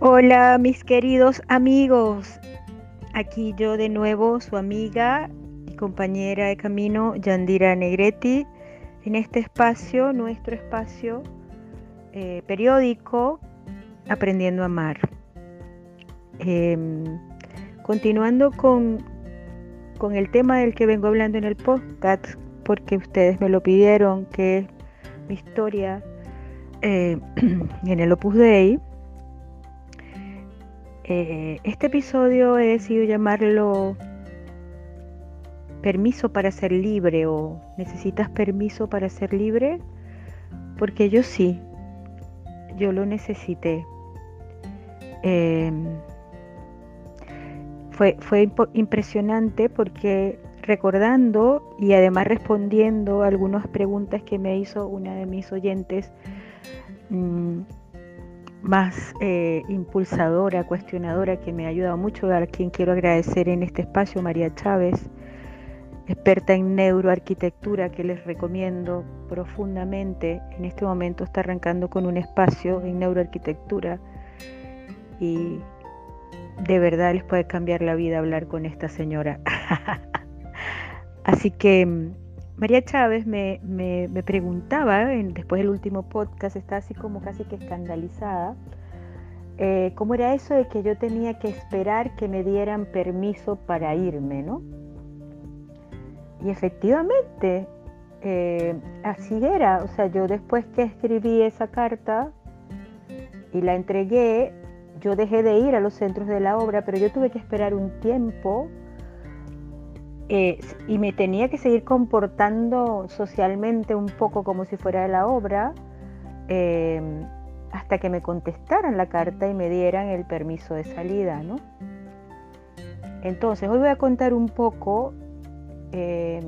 Hola mis queridos amigos, aquí yo de nuevo, su amiga y compañera de camino, Yandira Negretti, en este espacio, nuestro espacio eh, periódico, Aprendiendo a Amar. Em, continuando con, con el tema del que vengo hablando en el podcast, porque ustedes me lo pidieron, que es mi historia eh, en el Opus Dei. Eh, este episodio he decidido llamarlo permiso para ser libre o necesitas permiso para ser libre, porque yo sí, yo lo necesité. Em, fue, fue impresionante porque recordando y además respondiendo algunas preguntas que me hizo una de mis oyentes, mm, más eh, impulsadora, cuestionadora, que me ha ayudado mucho, a quien quiero agradecer en este espacio, María Chávez, experta en neuroarquitectura, que les recomiendo profundamente. En este momento está arrancando con un espacio en neuroarquitectura y de verdad les puede cambiar la vida hablar con esta señora. Así que mm, María Chávez me, preguntaba, después del último podcast, está así como casi que escandalizada, eh, cómo era eso de que yo tenía que esperar que me dieran permiso para irme, ¿no? Y efectivamente, eh, así era. O sea, yo después que escribí esa carta y la entregué, yo dejé de ir a los centros de la obra, pero yo tuve que esperar un tiempo eh, y me tenía que seguir comportando socialmente un poco como si fuera de la obra eh, hasta que me contestaran la carta y me dieran el permiso de salida, ¿no? Entonces, hoy voy a contar un poco eh,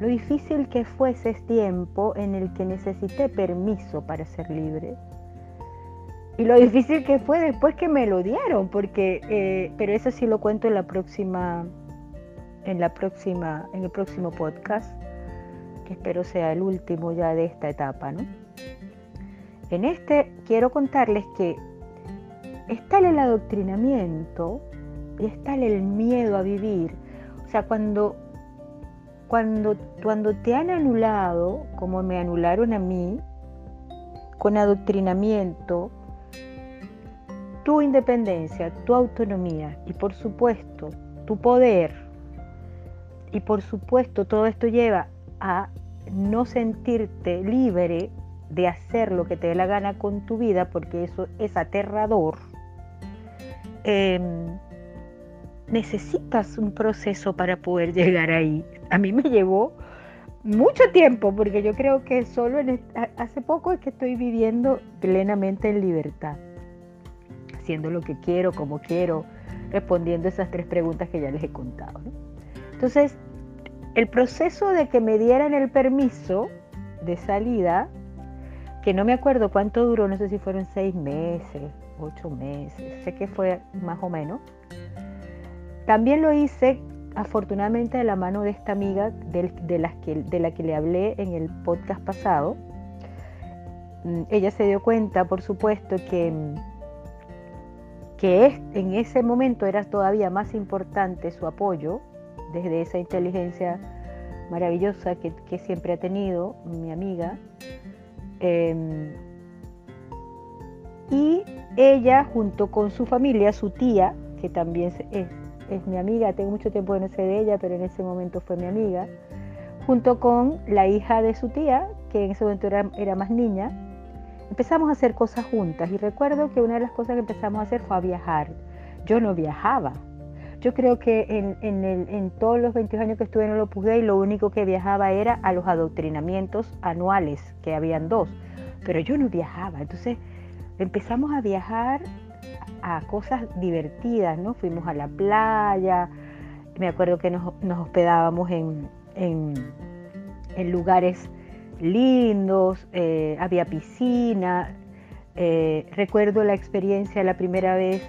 lo difícil que fue ese tiempo en el que necesité permiso para ser libre. Y lo difícil que fue después que me lo dieron, porque, pero eso sí lo cuento en la próxima en, la próxima, en el próximo podcast, que espero sea el último ya de esta etapa. ¿no? En este quiero contarles que está el adoctrinamiento y está el miedo a vivir. O sea, cuando, cuando, cuando te han anulado, como me anularon a mí, con adoctrinamiento, tu independencia, tu autonomía y por supuesto tu poder y por supuesto todo esto lleva a no sentirte libre de hacer lo que te dé la gana con tu vida, porque eso es aterrador. Em, necesitas un proceso para poder llegar ahí. A mí me llevó mucho tiempo, porque yo creo que solo hace poco es que estoy viviendo plenamente en libertad, haciendo lo que quiero, como quiero, respondiendo esas tres preguntas que ya les he contado. Entonces, el proceso de que me dieran el permiso de salida, que no me acuerdo cuánto duró, no sé si fueron seis meses, ocho meses, sé que fue más o menos. También lo hice afortunadamente de la mano de esta amiga de, que, de la que le hablé en el podcast pasado. Mm, ella se dio cuenta, por supuesto, que, que en ese momento era todavía más importante su apoyo desde esa inteligencia maravillosa que, siempre ha tenido mi amiga. Em, y ella, junto con su familia, su tía, que también es, mi amiga, tengo mucho tiempo de no sé de ella, pero en ese momento fue mi amiga, junto con la hija de su tía, que en ese momento era más niña, empezamos a hacer cosas juntas. Y recuerdo que una de las cosas que empezamos a hacer fue a viajar. Yo no viajaba, yo creo que en, todos los 22 años que estuve en el Opus Dei, lo único que viajaba era a los adoctrinamientos anuales, que habían dos, pero yo no viajaba. Entonces empezamos a viajar a cosas divertidas, ¿no? Fuimos a la playa, me acuerdo que nos, hospedábamos en, lugares lindos, eh, había piscina. Eh, recuerdo la experiencia la primera vez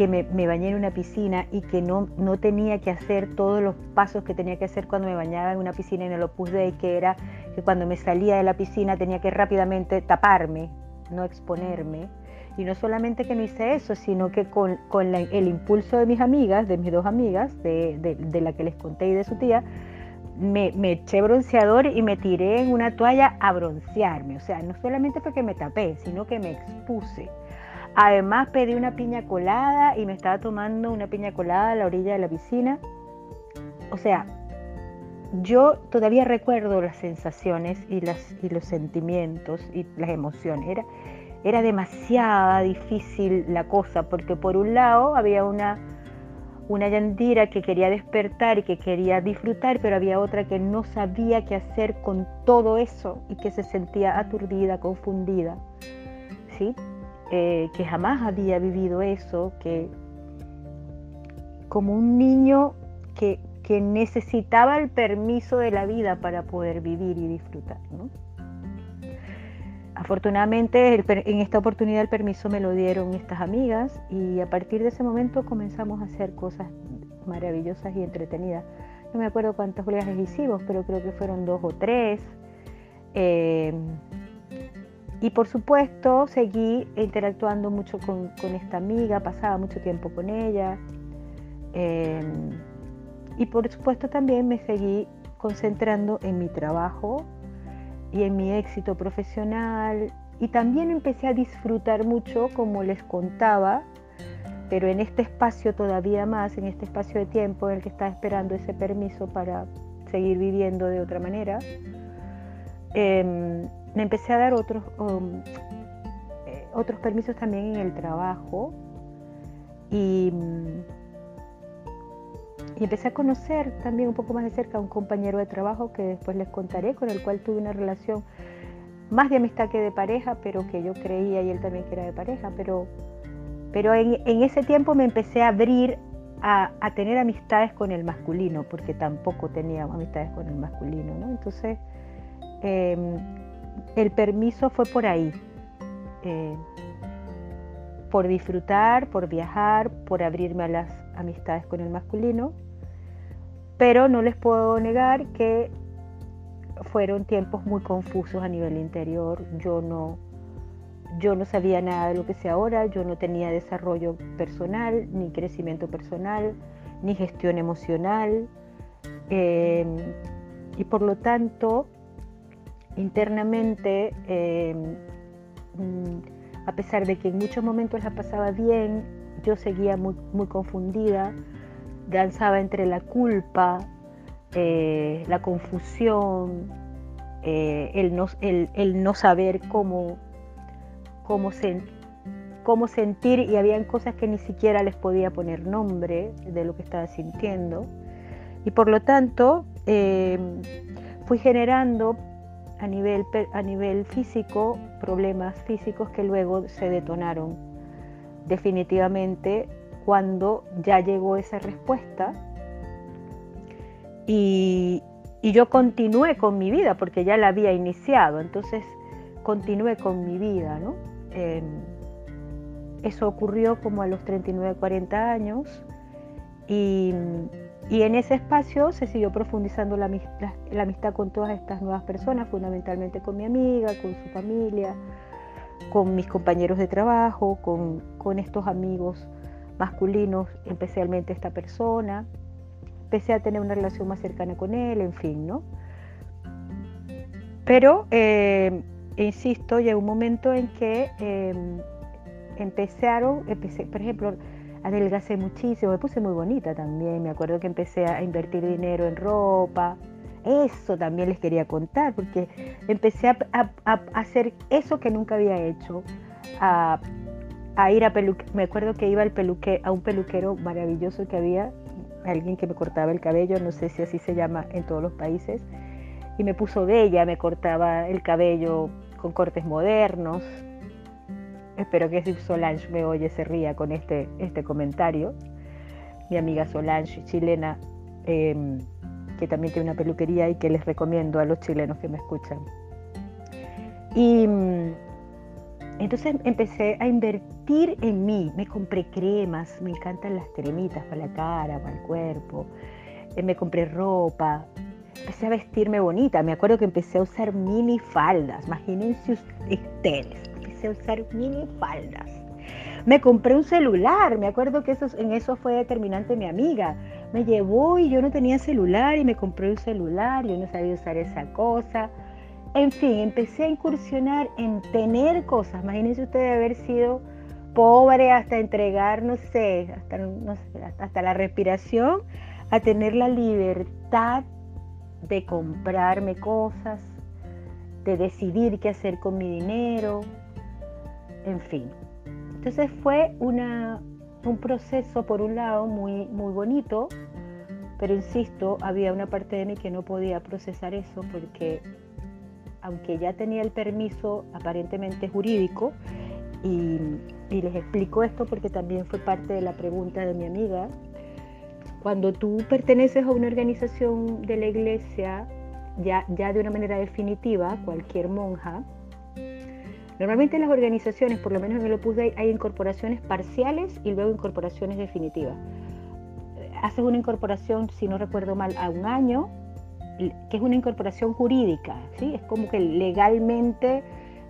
que me, bañé en una piscina y que no, no tenía que hacer todos los pasos que tenía que hacer cuando me bañaba en una piscina en el Opus Dei, que era que cuando me salía de la piscina tenía que rápidamente taparme, no exponerme. Y no solamente que no hice eso, sino que con, el impulso de mis amigas, de mis dos amigas, de, la que les conté y de su tía, me, me, eché bronceador y me tiré en una toalla a broncearme. O sea, no solamente porque me tapé, sino que me expuse. Además pedí una piña colada y me estaba tomando una piña colada a la orilla de la piscina. O sea, yo todavía recuerdo las sensaciones y, los sentimientos y las emociones. Era, era demasiado difícil la cosa, porque por un lado había una, una Yandira que quería despertar y que quería disfrutar, pero había otra que no sabía qué hacer con todo eso y que se sentía aturdida, confundida, ¿sí? Eh, que jamás había vivido eso, que como un niño que, que necesitaba el permiso de la vida para poder vivir y disfrutar. Afortunadamente en esta oportunidad el permiso me lo dieron estas amigas y a partir de ese momento comenzamos a hacer cosas maravillosas y entretenidas. No me acuerdo cuántos viajes hicimos, pero creo que fueron dos o tres. Eh, y por supuesto seguí interactuando mucho con, esta amiga, pasaba mucho tiempo con ella. Eh, y por supuesto también me seguí concentrando en mi trabajo y en mi éxito profesional. Y también empecé a disfrutar mucho, como les contaba, pero en este espacio todavía más, en este espacio de tiempo en el que estaba esperando ese permiso para seguir viviendo de otra manera, em, me empecé a dar otros, um, eh, otros permisos también en el trabajo. Y y empecé a conocer también un poco más de cerca a un compañero de trabajo que después les contaré, con el cual tuve una relación más de amistad que de pareja, pero que yo creía y él también que era de pareja, pero, pero en, ese tiempo me empecé a abrir a, tener amistades con el masculino, porque tampoco tenía amistades con el masculino, ¿no? Entonces, em, el permiso fue por ahí, eh, por disfrutar, por viajar, por abrirme a las amistades con el masculino pero no les puedo negar que fueron tiempos muy confusos a nivel interior. Yo no, yo no sabía nada de lo que sé ahora, yo no tenía desarrollo personal, ni crecimiento personal, ni gestión emocional. Eh, y por lo tanto, internamente, eh, mm, a pesar de que en muchos momentos la pasaba bien, yo seguía muy, muy confundida, danzaba entre la culpa, eh, la confusión, eh, el, no, el, no, saber cómo, cómo, cómo sentir y habían cosas que ni siquiera les podía poner nombre de lo que estaba sintiendo. Y por lo tanto, fui generando a nivel, a nivel físico problemas físicos que luego se detonaron definitivamente cuando ya llegó esa respuesta y, yo continué con mi vida porque ya la había iniciado, entonces continué con mi vida, ¿no? Em, eso ocurrió como a los 39, 40 años y, en ese espacio se siguió profundizando la, amistad con todas estas nuevas personas, fundamentalmente con mi amiga, con su familia, con mis compañeros de trabajo, con, estos amigos masculinos, especialmente esta persona. Empecé a tener una relación más cercana con él, en fin, ¿no? Pero, eh, insisto, llegó un momento en que eh, empezaron, empecé, por ejemplo, adelgacé muchísimo, me puse muy bonita también, me acuerdo que empecé a invertir dinero en ropa, eso también les quería contar, porque empecé a, hacer eso que nunca había hecho, a ir a peluque. Me acuerdo que iba al peluque, a un peluquero maravilloso que había, alguien que me cortaba el cabello, no sé si así se llama en todos los países, y me puso bella, me cortaba el cabello con cortes modernos. Espero que si Solange me oye se ría con este, este comentario. Mi amiga Solange, chilena, em, que también tiene una peluquería y que les recomiendo a los chilenos que me escuchan. Y mm, entonces empecé a invertir en mí, me compré cremas, me encantan las cremitas para la cara, para el cuerpo, eh, me compré ropa, empecé a vestirme bonita, me acuerdo que empecé a usar mini faldas, imagínense ustedes, empecé a usar mini faldas, Me compré un celular, me acuerdo que eso, en eso fue determinante mi amiga. Me llevó y yo no tenía celular y me compré un celular, yo no sabía usar esa cosa. En fin, empecé a incursionar en tener cosas. Imagínense usted haber sido pobre hasta entregar, no sé, hasta, no sé, hasta la respiración, a tener la libertad de comprarme cosas, de decidir qué hacer con mi dinero, en fin. Entonces fue un proceso, por un lado, muy, muy bonito, pero insisto, había una parte de mí que no podía procesar eso porque aunque ya tenía el permiso aparentemente jurídico, y, y les explico esto porque también fue parte de la pregunta de mi amiga, cuando tú perteneces a una organización de la iglesia, ya, ya de una manera definitiva, cualquier monja, normalmente en las organizaciones, por lo menos en el Opus Dei, hay incorporaciones parciales y luego incorporaciones definitivas. Haces una incorporación, si no recuerdo mal, a un año, que es una incorporación jurídica, ¿sí? Es como que legalmente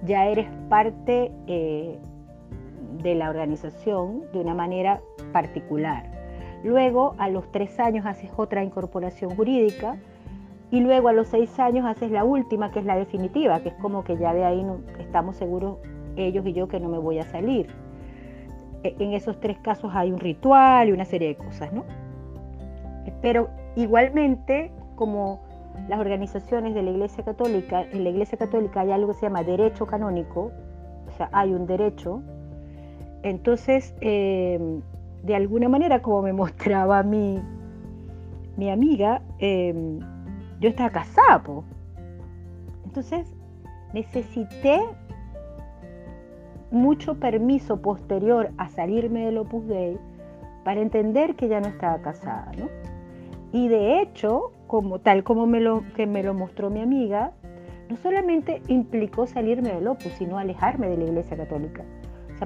ya eres parte eh, de la organización de una manera particular. Luego, a los tres años haces otra incorporación jurídica y luego a los seis años haces la última, que es la definitiva, que es como que ya de ahí estamos seguros ellos y yo que no me voy a salir. E, en esos tres casos hay un ritual y una serie de cosas, ¿no? Pero igualmente, como las organizaciones de la Iglesia Católica, en la Iglesia Católica hay algo que se llama derecho canónico, o sea, hay un derecho. Entonces, eh, de alguna manera, como me mostraba mi, mi amiga, em, yo estaba casada. Entonces, necesité mucho permiso posterior a salirme del Opus Dei para entender que ya no estaba casada, ¿no? Y de hecho, como tal como me lo, que me lo mostró mi amiga, no solamente implicó salirme del Opus, sino alejarme de la Iglesia Católica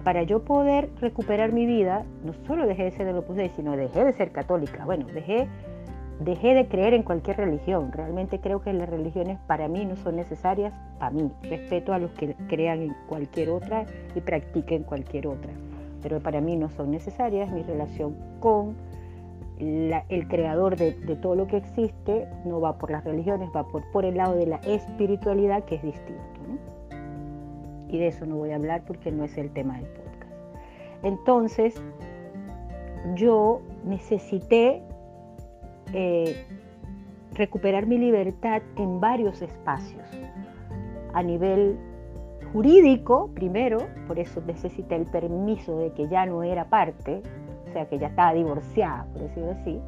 para yo poder recuperar mi vida, no solo dejé de ser del Opus Dei, sino dejé de ser católica. Bueno, dejé, dejé de creer en cualquier religión. Realmente creo que las religiones para mí no son necesarias, para mí. Respeto a los que crean en cualquier otra y practiquen cualquier otra. Pero para mí no son necesarias. Mi relación con el creador de, todo lo que existe no va por las religiones, va por, por el lado de la espiritualidad que es distinto y de eso no voy a hablar porque no es el tema del podcast. Entonces, yo necesité eh, recuperar mi libertad en varios espacios. A nivel jurídico, primero, por eso necesité el permiso de que ya no era parte, o sea, que ya estaba divorciada, por decirlo así.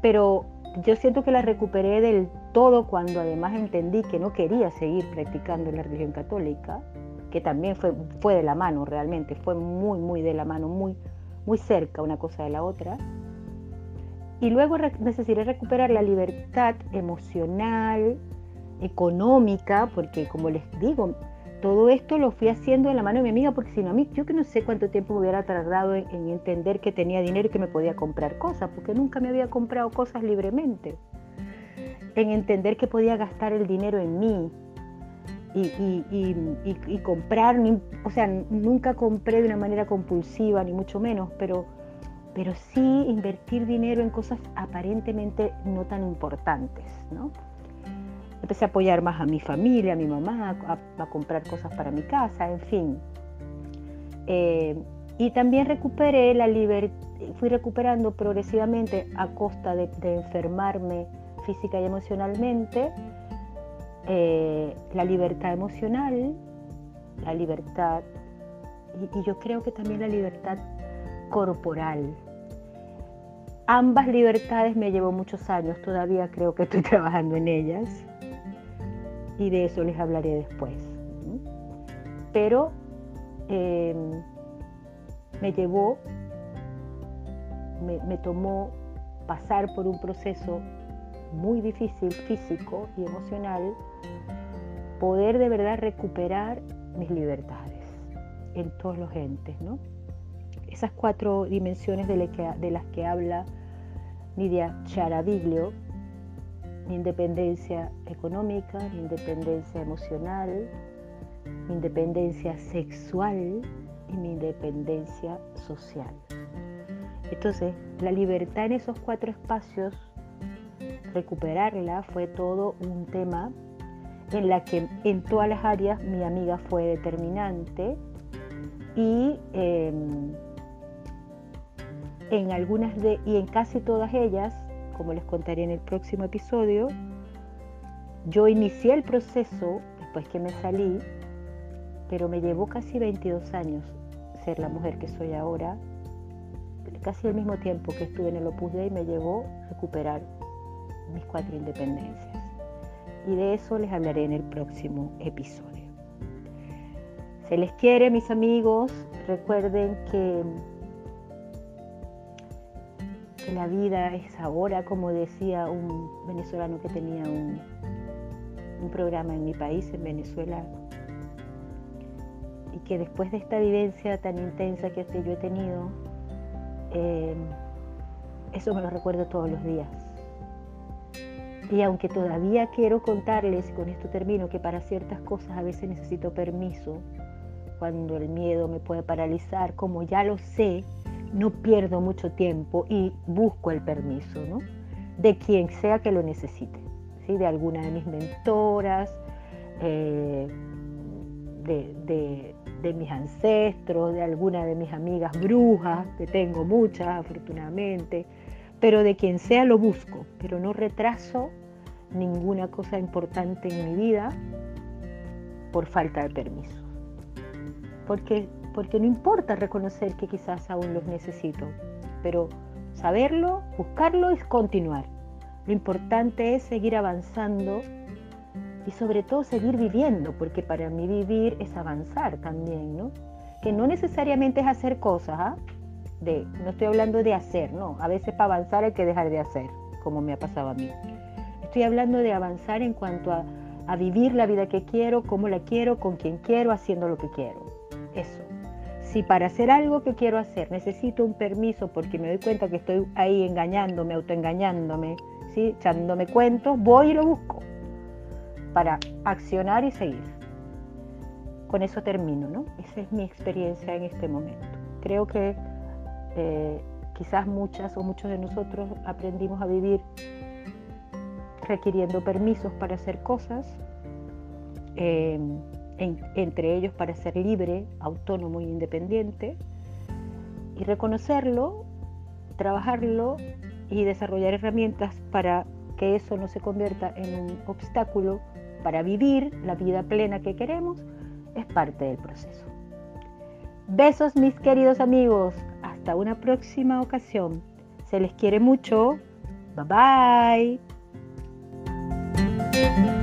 Pero yo siento que la recuperé del todo cuando además entendí que no quería seguir practicando la religión católica, que también fue, fue de la mano realmente, fue muy, muy de la mano, muy, muy cerca una cosa de la otra. Y luego necesité recuperar la libertad emocional, económica, porque como les digo, todo esto lo fui haciendo en la mano de mi amiga, porque si no, a mí yo que no sé cuánto tiempo me hubiera tardado en, entender que tenía dinero y que me podía comprar cosas, porque nunca me había comprado cosas libremente. En entender que podía gastar el dinero en mí y, comprar, o sea, nunca compré de una manera compulsiva, ni mucho menos, pero, pero sí invertir dinero en cosas aparentemente no tan importantes, ¿no? empecé a apoyar más a mi familia, a mi mamá, a, comprar cosas para mi casa, en fin. Eh, y también recuperé la libertad, fui recuperando progresivamente a costa de, enfermarme física y emocionalmente, eh, la libertad emocional, la libertad, y, y yo creo que también la libertad corporal, ambas libertades me llevó muchos años, todavía creo que estoy trabajando en ellas y de eso les hablaré después. Pero eh, me llevó, me, tomó pasar por un proceso muy difícil físico y emocional, poder de verdad recuperar mis libertades en todos los entes, ¿no? Esas cuatro dimensiones de, las que habla Nidia Charaviglio independencia económica, independencia emocional, independencia sexual, y mi independencia social. Entonces, la libertad en esos cuatro espacios, recuperarla fue todo un tema en la que en todas las áreas mi amiga fue determinante y em, en algunas de y en casi todas ellas, como les contaré en el próximo episodio, yo inicié el proceso después que me salí, pero me llevó casi 22 años ser la mujer que soy ahora, casi al mismo tiempo que estuve en el Opus Dei me llevó a recuperar mis cuatro independencias. Y de eso les hablaré en el próximo episodio. Se les quiere, mis amigos. Recuerden que, la vida es ahora, como decía un venezolano que tenía un, programa en mi país, en Venezuela, y que después de esta vivencia tan intensa que yo he tenido, eh, eso me lo recuerdo todos los días. Y aunque todavía quiero contarles, con esto termino, que para ciertas cosas a veces necesito permiso, cuando el miedo me puede paralizar, como ya lo sé, no pierdo mucho tiempo y busco el permiso, ¿no? De quien sea que lo necesite, ¿sí? De alguna de mis mentoras, eh, de, de mis ancestros, de alguna de mis amigas brujas, que tengo muchas afortunadamente, pero de quien sea lo busco, pero no retraso ninguna cosa importante en mi vida por falta de permiso. Porque, porque no importa reconocer que quizás aún los necesito, pero saberlo, buscarlo y continuar. Lo importante es seguir avanzando y sobre todo seguir viviendo, porque para mí vivir es avanzar también, ¿no? Que no necesariamente es hacer cosas, ¿ah? De, no estoy hablando de hacer, no, a veces para avanzar hay que dejar de hacer, como me ha pasado a mí. Estoy hablando de avanzar en cuanto a, a vivir la vida que quiero, cómo la quiero, con quien quiero, haciendo lo que quiero. Si para hacer algo que quiero hacer necesito un permiso porque me doy cuenta que estoy ahí engañándome, autoengañándome, ¿sí? echándome cuentos, voy y lo busco para accionar y seguir. Con eso termino, ¿no? Esa es mi experiencia en este momento. Creo que eh, quizás muchas o muchos de nosotros aprendimos a vivir requiriendo permisos para hacer cosas, entre ellos para ser libre, autónomo e independiente, y reconocerlo, trabajarlo y desarrollar herramientas para que eso no se convierta en un obstáculo para vivir la vida plena que queremos, es parte del proceso. Besos mis queridos amigos, hasta una próxima ocasión. Se les quiere mucho. Bye bye.